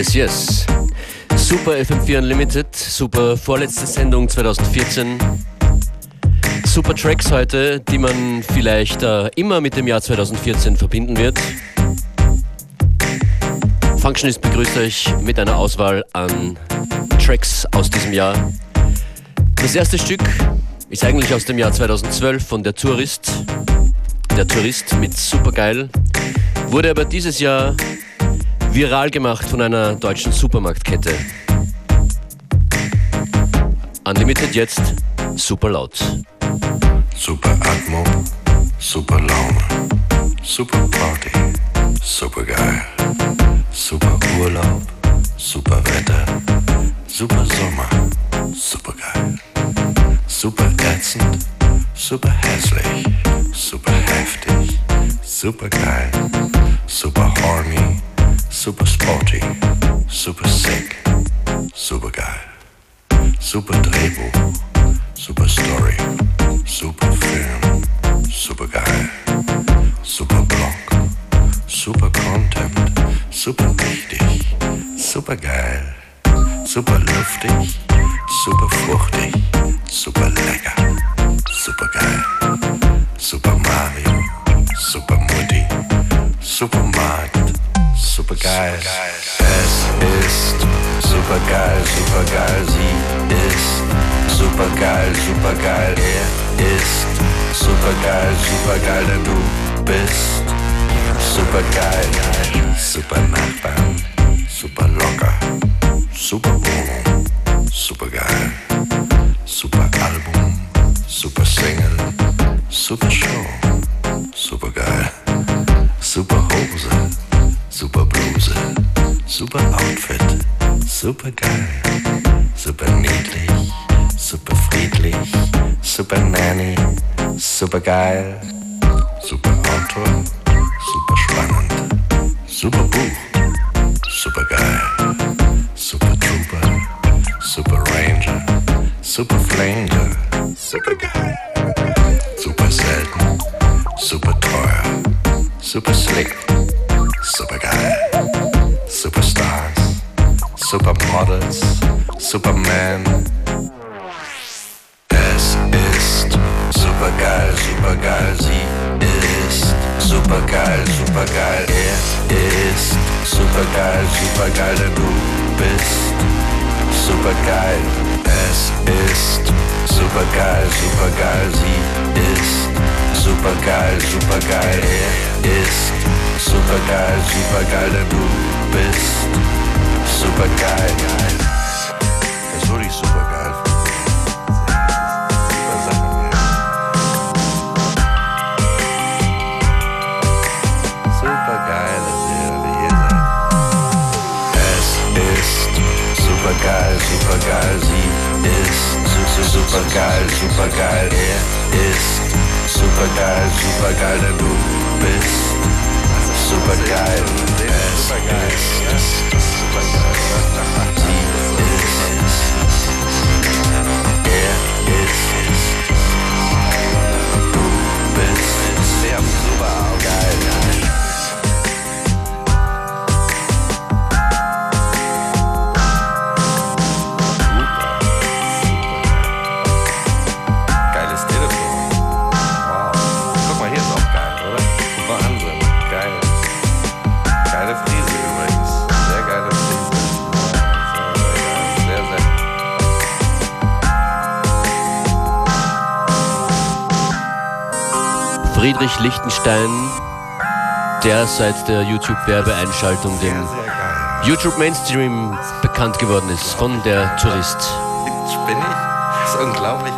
Yes, yes. Super FM4 Unlimited, super vorletzte Sendung 2014. Super Tracks heute, die man vielleicht äh, immer mit dem Jahr 2014 verbinden wird. Functionist begrüßt euch mit einer Auswahl an Tracks aus diesem Jahr. Das erste Stück ist eigentlich aus dem Jahr 2012 von der Tourist. Der Tourist mit Supergeil. Wurde aber dieses Jahr viral gemacht von einer deutschen Supermarktkette. Unlimited jetzt super laut. Super Atmo, super Laune, super Party, super geil. Super Urlaub, super Wetter, super Sommer, super geil. Super ätzend, super hässlich, super heftig, super geil. Super horny, super sporty, super sick, super geil. Super Drehbuch, super Story, super Film, super geil. Super Blog, super Content, super wichtig, super geil. Super luftig, super fruchtig, super lecker, super geil. Super Mario, super Mutti, Supermarkt, super geil. Es ist super geil, super geil. Sie ist super geil, super geil. Er ist super geil, super geil, denn du bist super geil. Super Nachbarn, super locker, super Wohnung, super geil. Super Album, super Single, super Show, super geil, super niedlich, super friedlich, super Nanny, super geil, super Autor, super spannend, super Buch, super geil, super Trooper, super Ranger, super Flanger, super geil, super selten, super teuer, super slick, super geil, Supermodels, Superman. Es ist super geil, super geil, sie ist super geil, super geil, er ist super geil, super geil, denn du bist super geil. Es ist super geil, super geil, sie ist super geil, super geil, er ist super geil, super geil, denn du bist super geil. Das ist wirklich super geil. Super geil, super geil, super geil, sie ist su su super geil, super geil, er ist super geil, super geil, denn du bist super geil. Es super geil, super geil. Friedrich Lichtenstein, der seit der YouTube-Werbeeinschaltung dem. YouTube Mainstream bekannt geworden ist von der Tourist. Spinnig? Das ist unglaublich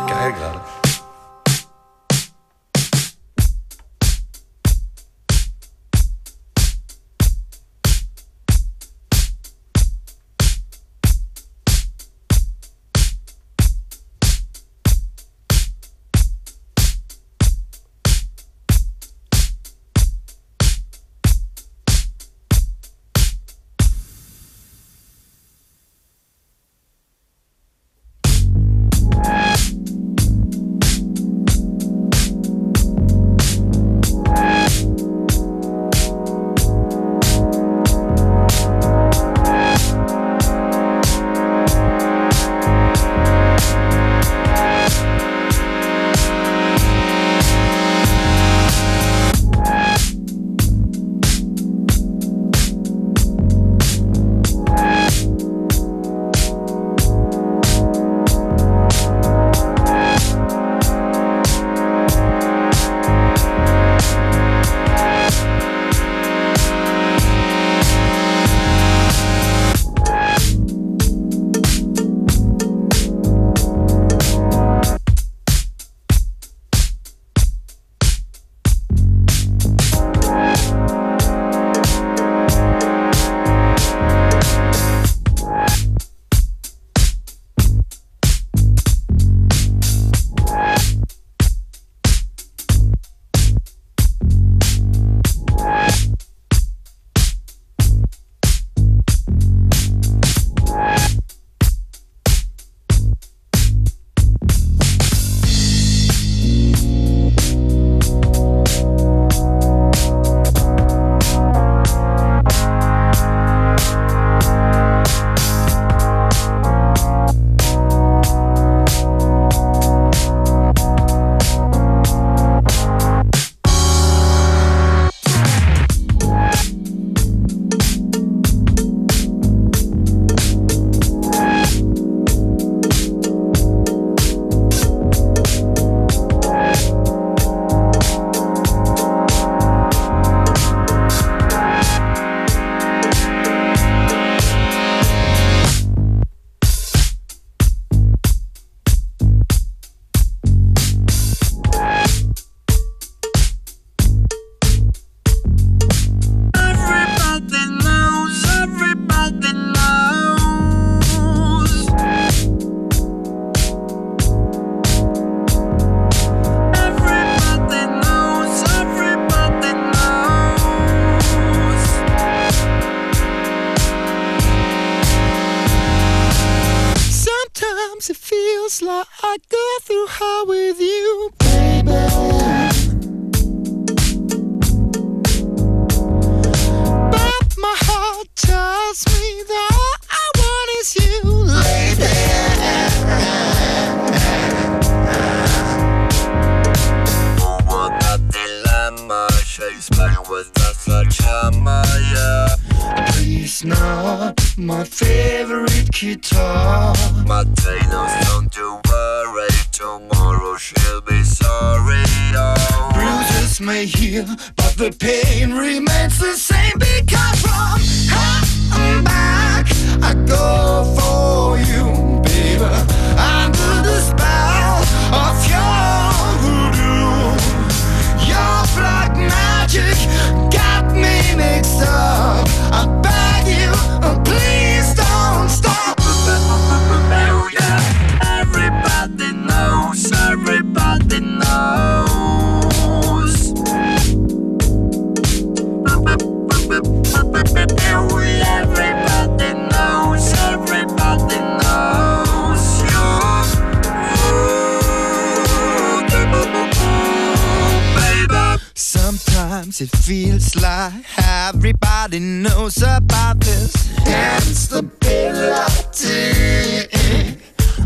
things. It feels like everybody knows about this. And stability.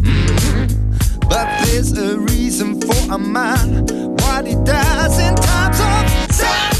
Mm-hmm. But there's a reason for a man, what he does in times of time.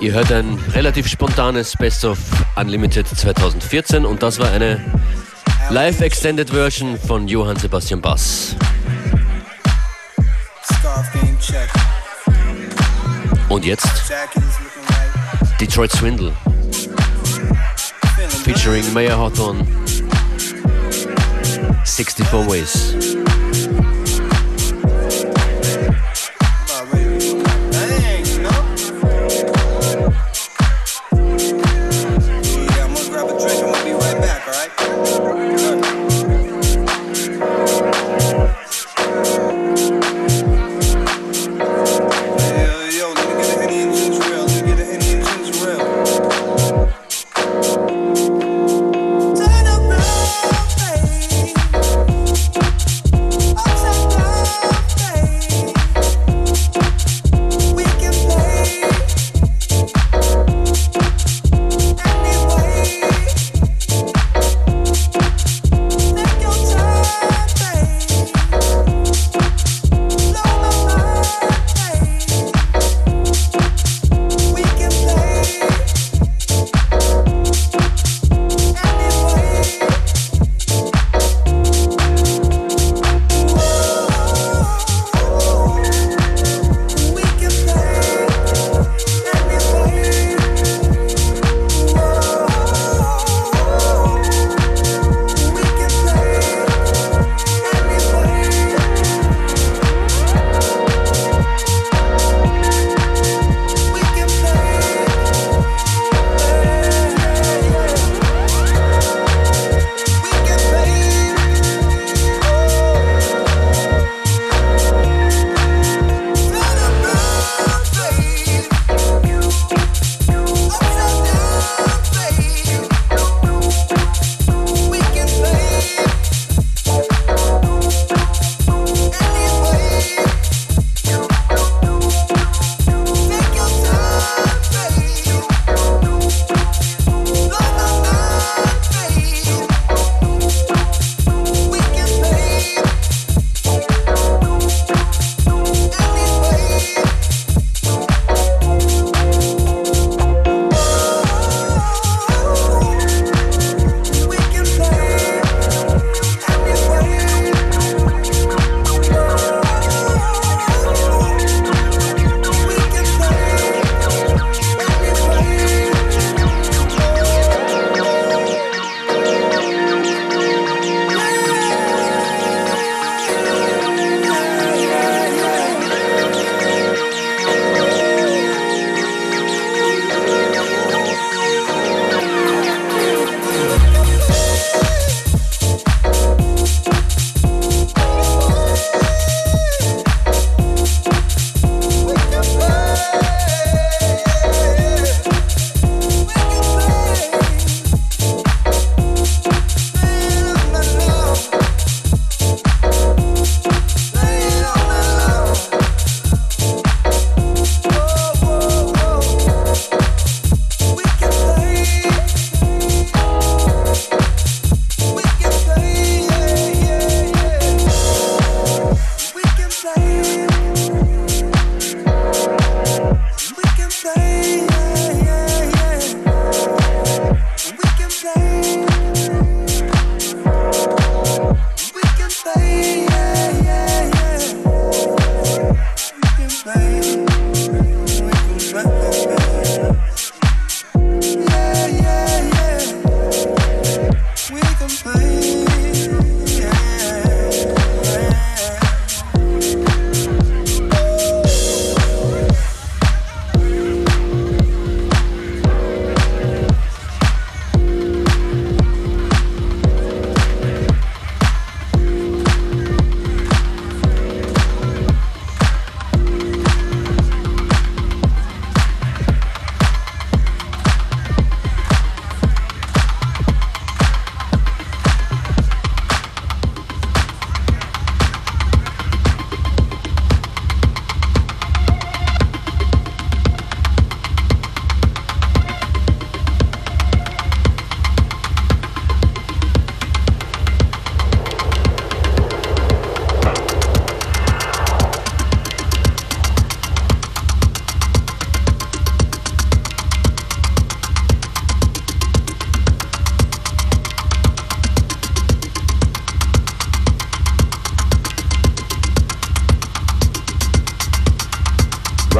Ihr hört ein relativ spontanes Best of Unlimited 2014 und das war eine Live Extended Version von Johann Sebastian Bass. Und jetzt Detroit Swindle featuring Maya Hawthorne 64 Ways.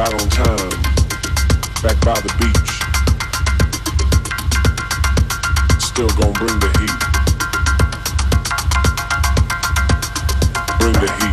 right on time, back by the beach. Still gonna bring the heat. Bring the heat.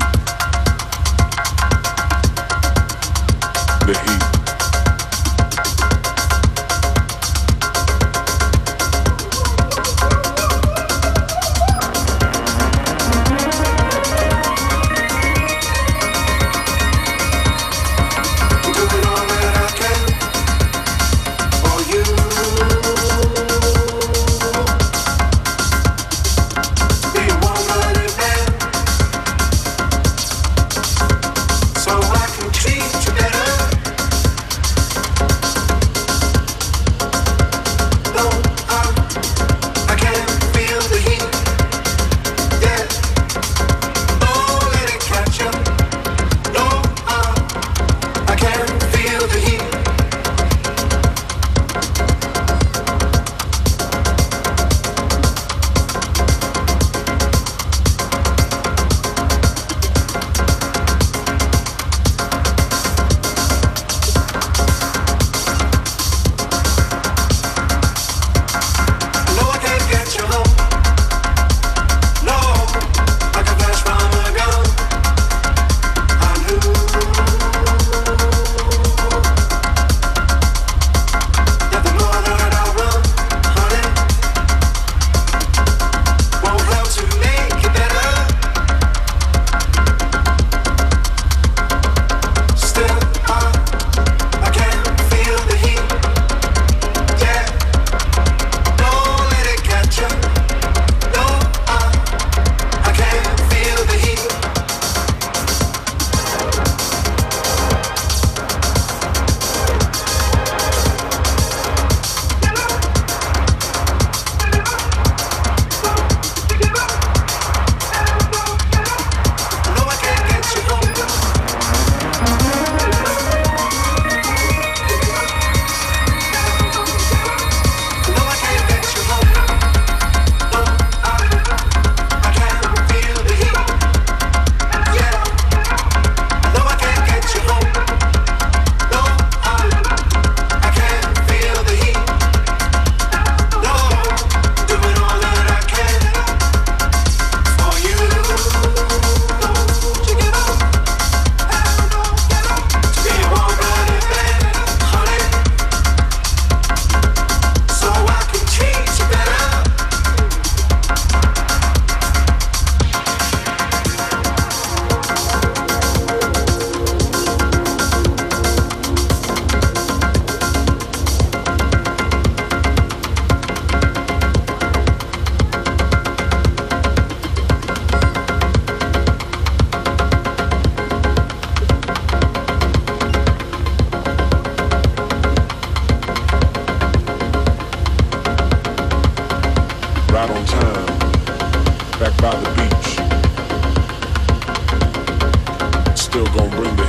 still gonna bring the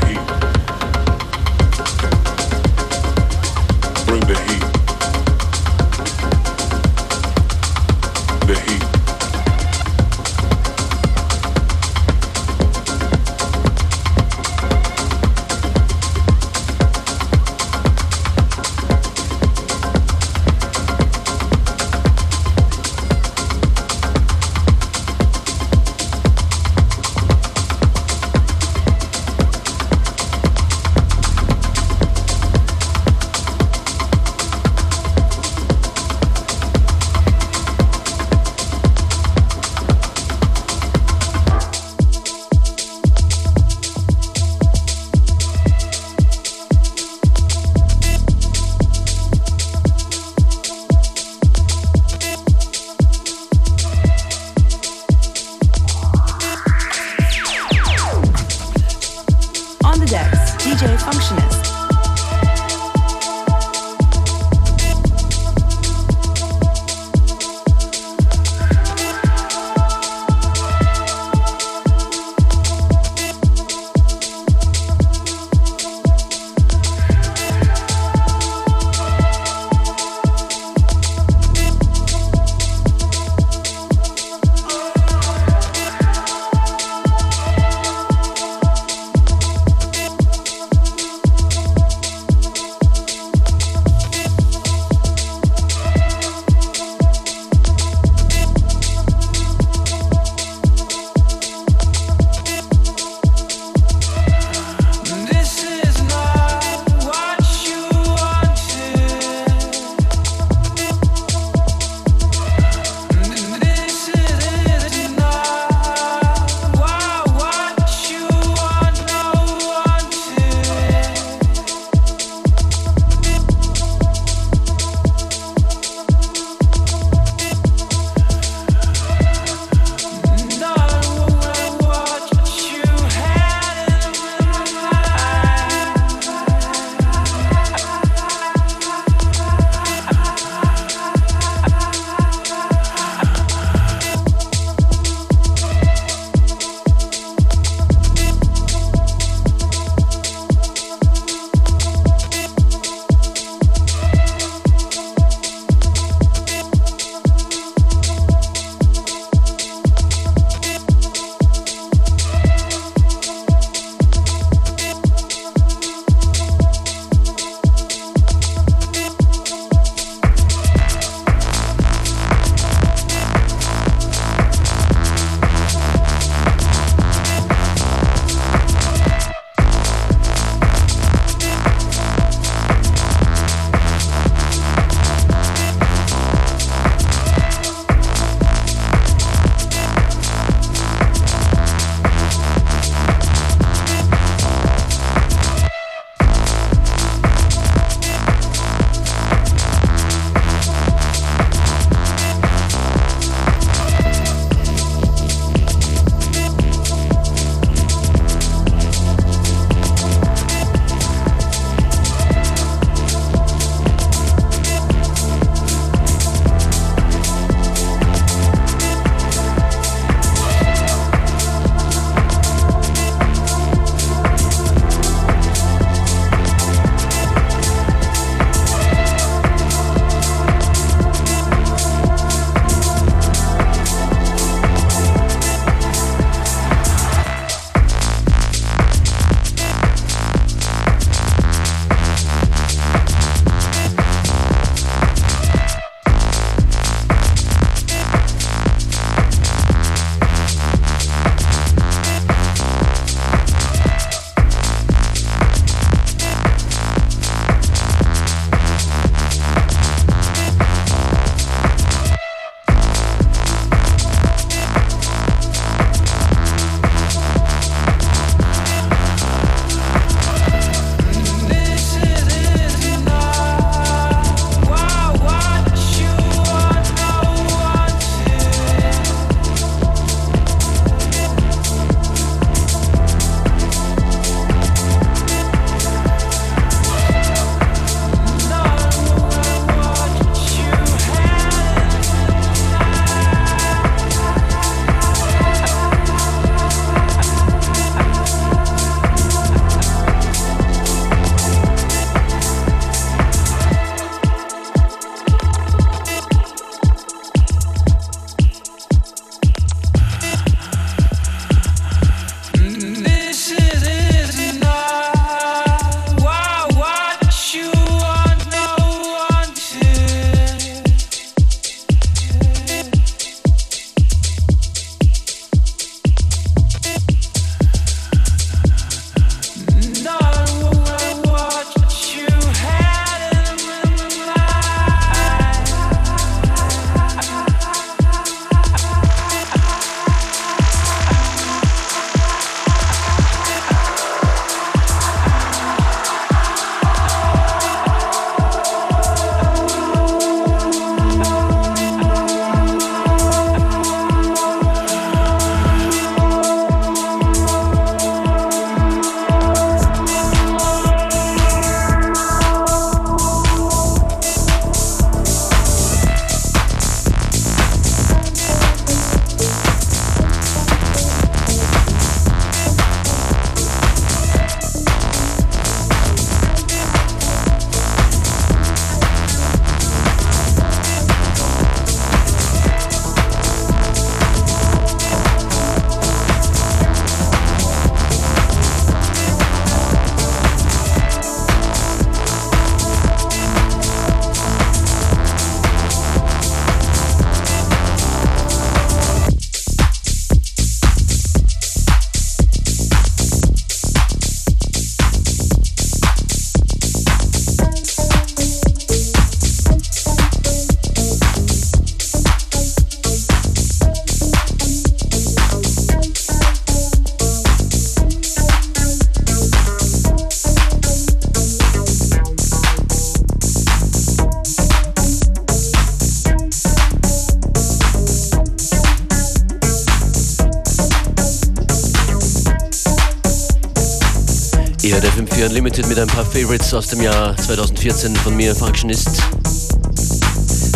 FM4 Unlimited mit ein paar Favorites aus dem Jahr 2014 von mir, Functionist.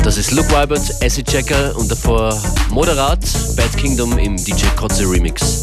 Das ist Luke Wybert, Acid Checker und davor Moderat, Bad Kingdom im DJ Kotze Remix.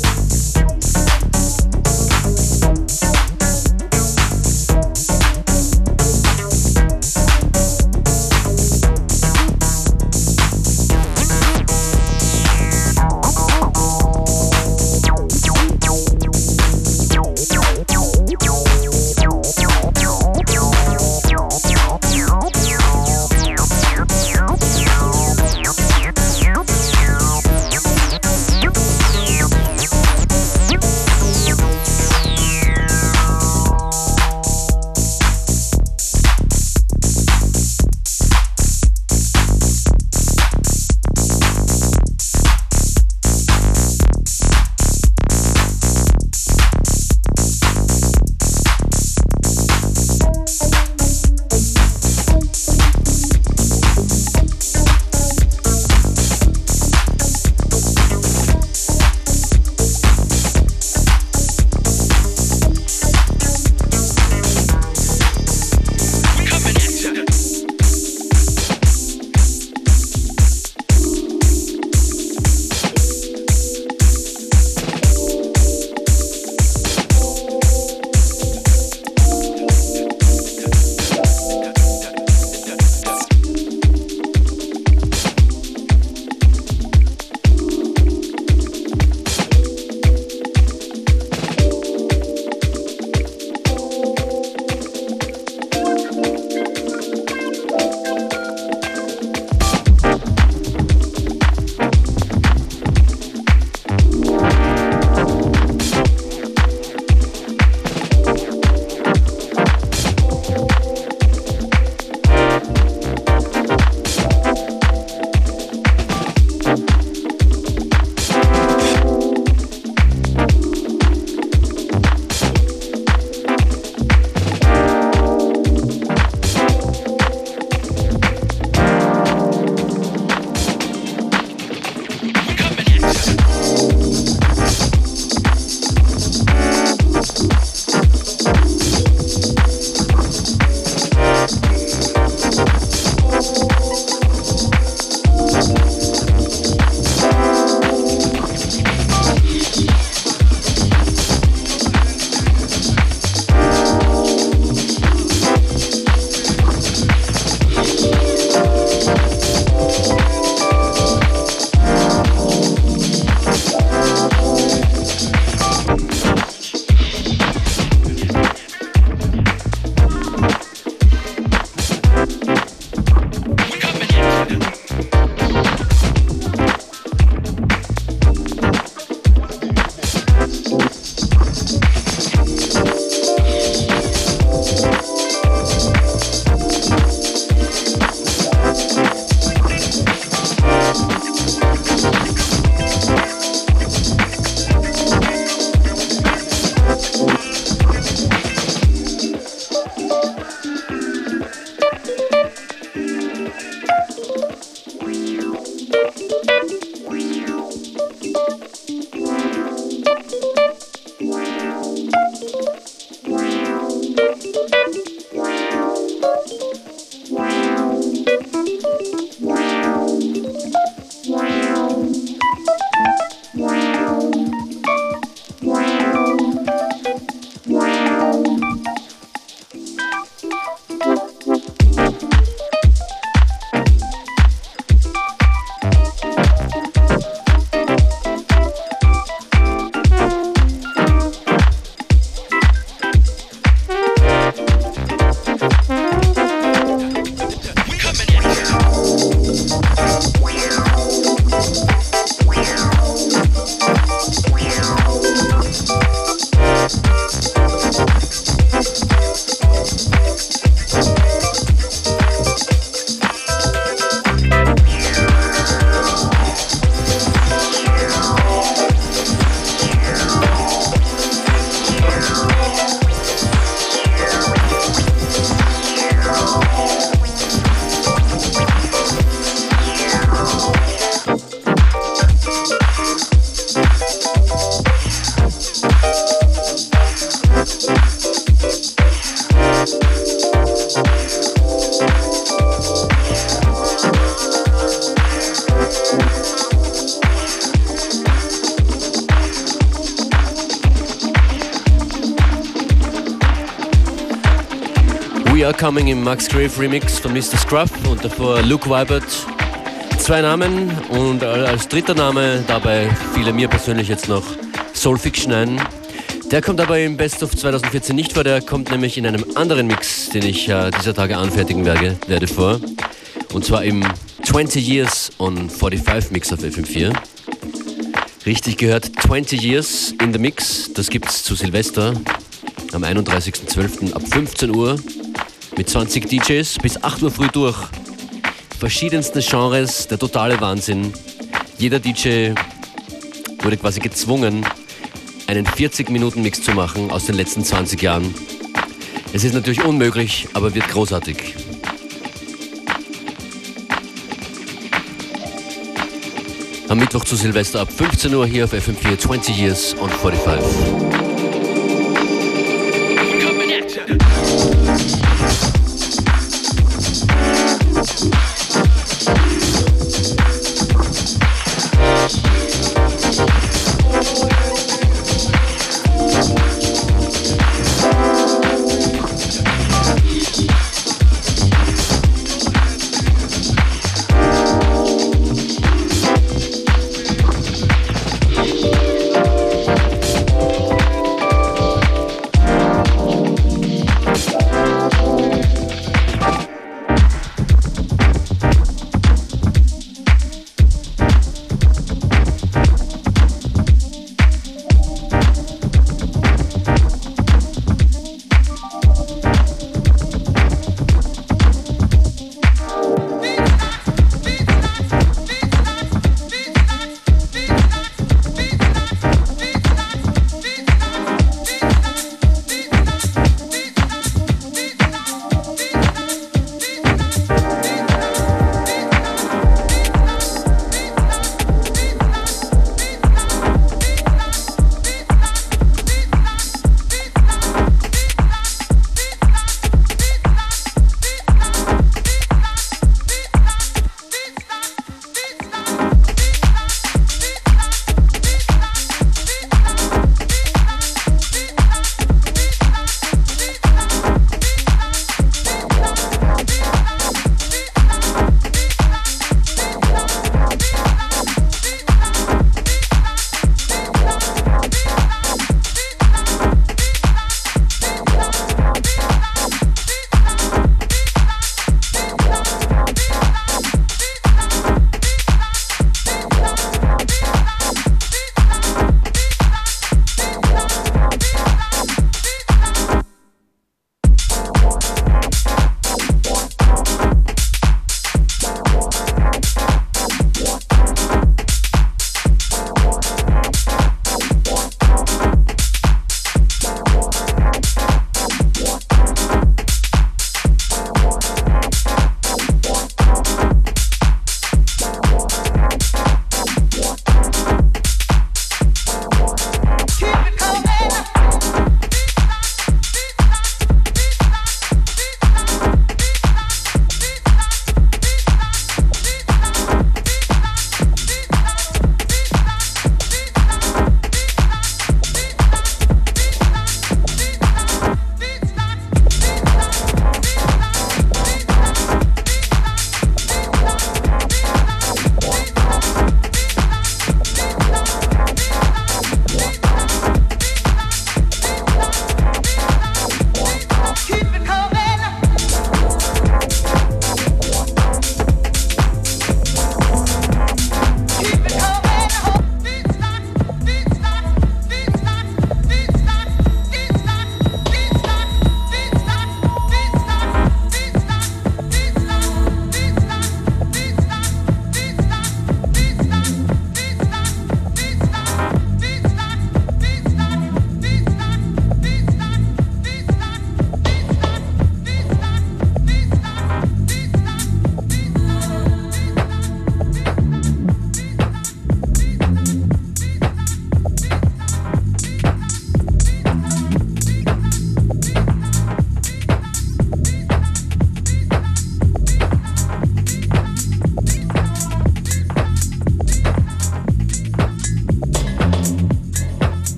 Are Coming im Max Grave Remix von Mr. Scruff und davor Luke Wybert. Zwei Namen und als dritter Name dabei fiel mir persönlich jetzt noch Soul Fiction ein. Der kommt aber im Best of 2014 nicht vor, der kommt nämlich in einem anderen Mix, den ich äh, dieser Tage anfertigen werde, werde vor. Und zwar im 20 Years on 45 Mix auf FM4. Richtig gehört, 20 Years in the Mix, das gibt's zu Silvester am 31.12. ab 15 Uhr mit 20 DJs bis 8 Uhr früh durch. Verschiedensten Genres, der totale Wahnsinn. Jeder DJ wurde quasi gezwungen, einen 40-Minuten-Mix zu machen aus den letzten 20 Jahren. Es ist natürlich unmöglich, aber wird großartig. Am Mittwoch zu Silvester ab 15 Uhr hier auf FM4 20 Years on 45.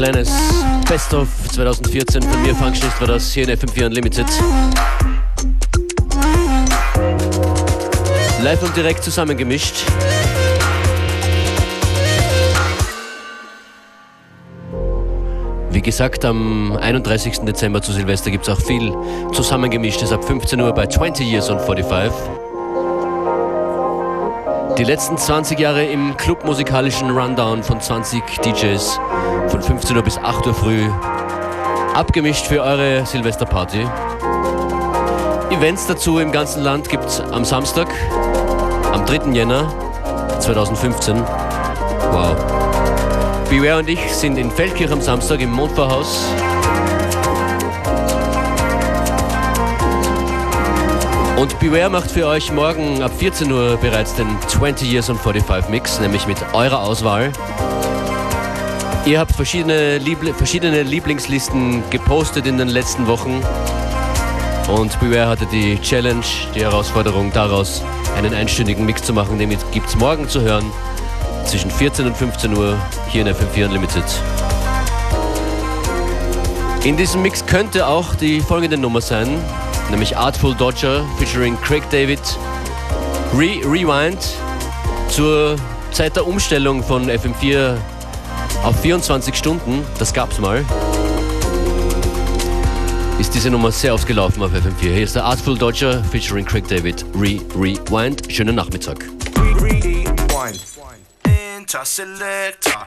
Ein kleines Best-of 2014 von mir, Functionist, war das hier in FM4 Unlimited. Live und direkt zusammengemischt. Wie gesagt, am 31. Dezember zu Silvester gibt es auch viel Zusammengemischtes ab 15 Uhr bei 20 Years on 45. Die letzten 20 Jahre im clubmusikalischen Rundown von 20 DJs von 15 Uhr bis 8 Uhr früh. Abgemischt für eure Silvesterparty. Events dazu im ganzen Land gibt es am Samstag, am 3. Jänner 2015. Wow. Beware und ich sind in Feldkirch am Samstag im Mondvorhaus. Und Beware macht für euch morgen ab 14 Uhr bereits den 20 Years on 45 Mix, nämlich mit eurer Auswahl. Ihr habt verschiedene, Liebl verschiedene Lieblingslisten gepostet in den letzten Wochen. Und Beware hatte die Challenge, die Herausforderung daraus, einen einstündigen Mix zu machen. Den gibt es morgen zu hören zwischen 14 und 15 Uhr hier in FM4 Unlimited. In diesem Mix könnte auch die folgende Nummer sein, nämlich Artful Dodger featuring Craig David. Re Rewind zur Zeit der Umstellung von FM4 auf 24 Stunden, das gab's mal. Ist diese Nummer sehr oft gelaufen auf FM4. Hier ist der Artful Dodger featuring Craig David. Re Rewind. Schönen Nachmittag. Rewind. Interselector.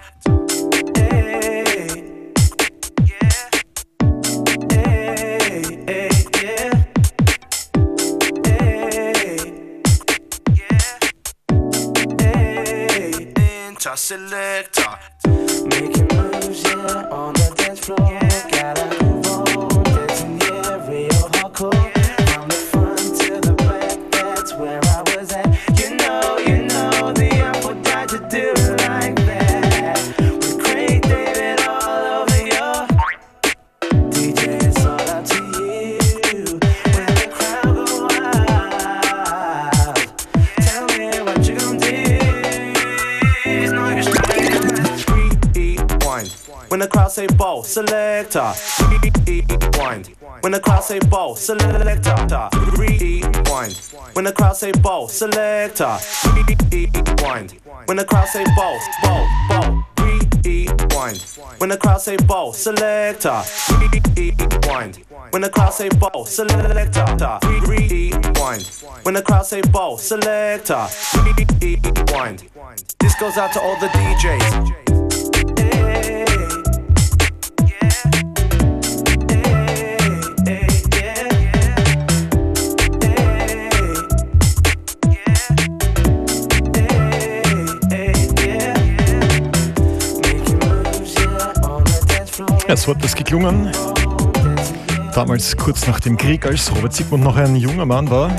Interselector. Making selector. Rewind. When the crowd say ball, selector. Rewind. When the crowd say ball, selector. Rewind. When the crowd say ball, ball, ball. Rewind. When the crowd say ball, selector. Rewind. When the crowd say ball, selector. Rewind. When the crowd say ball, selector. Rewind. This goes out to all the DJs. Ja, so hat das geklungen. Damals kurz nach dem Krieg, als Robert Sigmund noch ein junger Mann war.